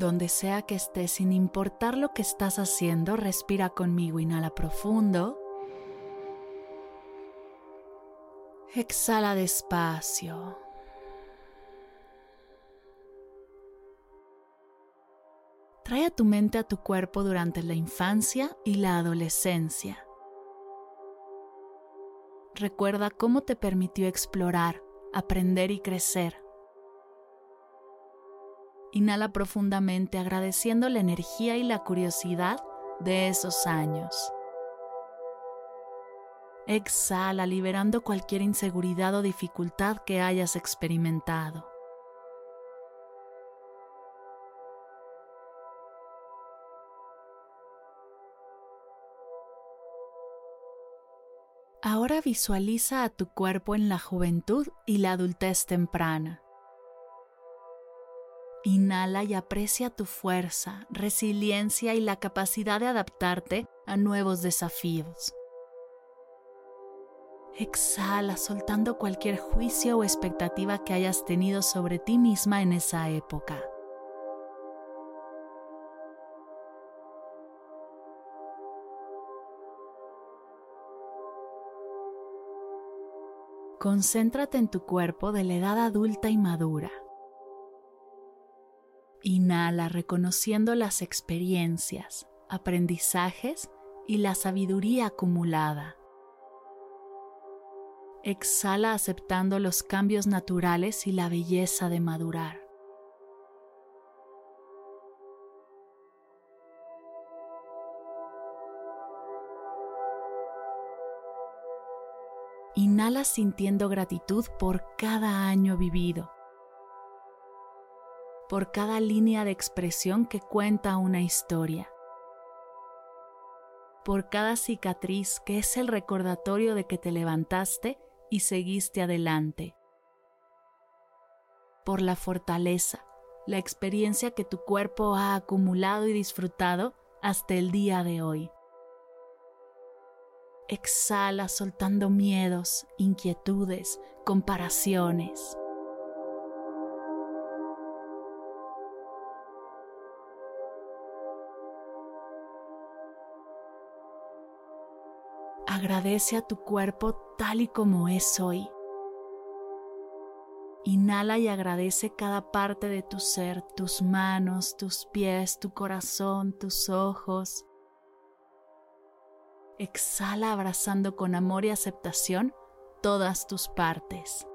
Donde sea que estés, sin importar lo que estás haciendo, respira conmigo, inhala profundo. Exhala despacio. Trae a tu mente a tu cuerpo durante la infancia y la adolescencia. Recuerda cómo te permitió explorar, aprender y crecer. Inhala profundamente agradeciendo la energía y la curiosidad de esos años. Exhala liberando cualquier inseguridad o dificultad que hayas experimentado. Ahora visualiza a tu cuerpo en la juventud y la adultez temprana. Inhala y aprecia tu fuerza, resiliencia y la capacidad de adaptarte a nuevos desafíos. Exhala soltando cualquier juicio o expectativa que hayas tenido sobre ti misma en esa época. Concéntrate en tu cuerpo de la edad adulta y madura. Inhala reconociendo las experiencias, aprendizajes y la sabiduría acumulada. Exhala aceptando los cambios naturales y la belleza de madurar. Inhala sintiendo gratitud por cada año vivido por cada línea de expresión que cuenta una historia, por cada cicatriz que es el recordatorio de que te levantaste y seguiste adelante, por la fortaleza, la experiencia que tu cuerpo ha acumulado y disfrutado hasta el día de hoy. Exhala soltando miedos, inquietudes, comparaciones. Agradece a tu cuerpo tal y como es hoy. Inhala y agradece cada parte de tu ser, tus manos, tus pies, tu corazón, tus ojos. Exhala abrazando con amor y aceptación todas tus partes.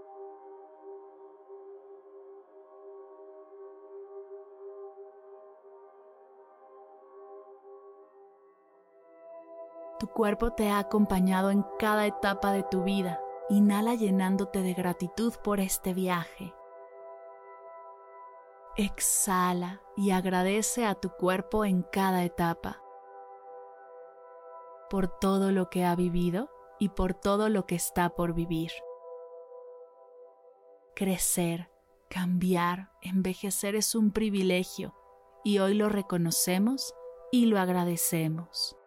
Tu cuerpo te ha acompañado en cada etapa de tu vida. Inhala llenándote de gratitud por este viaje. Exhala y agradece a tu cuerpo en cada etapa por todo lo que ha vivido y por todo lo que está por vivir. Crecer, cambiar, envejecer es un privilegio y hoy lo reconocemos y lo agradecemos.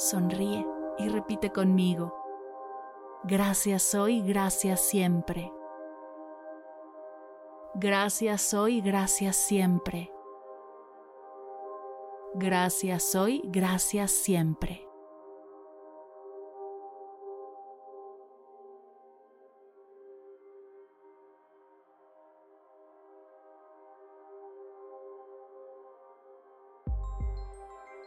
Sonríe y repite conmigo. Gracias hoy, gracias siempre. Gracias hoy, gracias siempre. Gracias hoy, gracias siempre.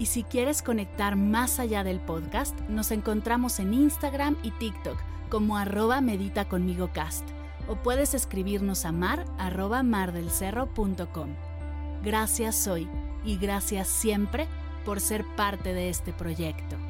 Y si quieres conectar más allá del podcast, nos encontramos en Instagram y TikTok como arroba medita conmigo cast o puedes escribirnos a mar arroba mardelcerro.com. Gracias hoy y gracias siempre por ser parte de este proyecto.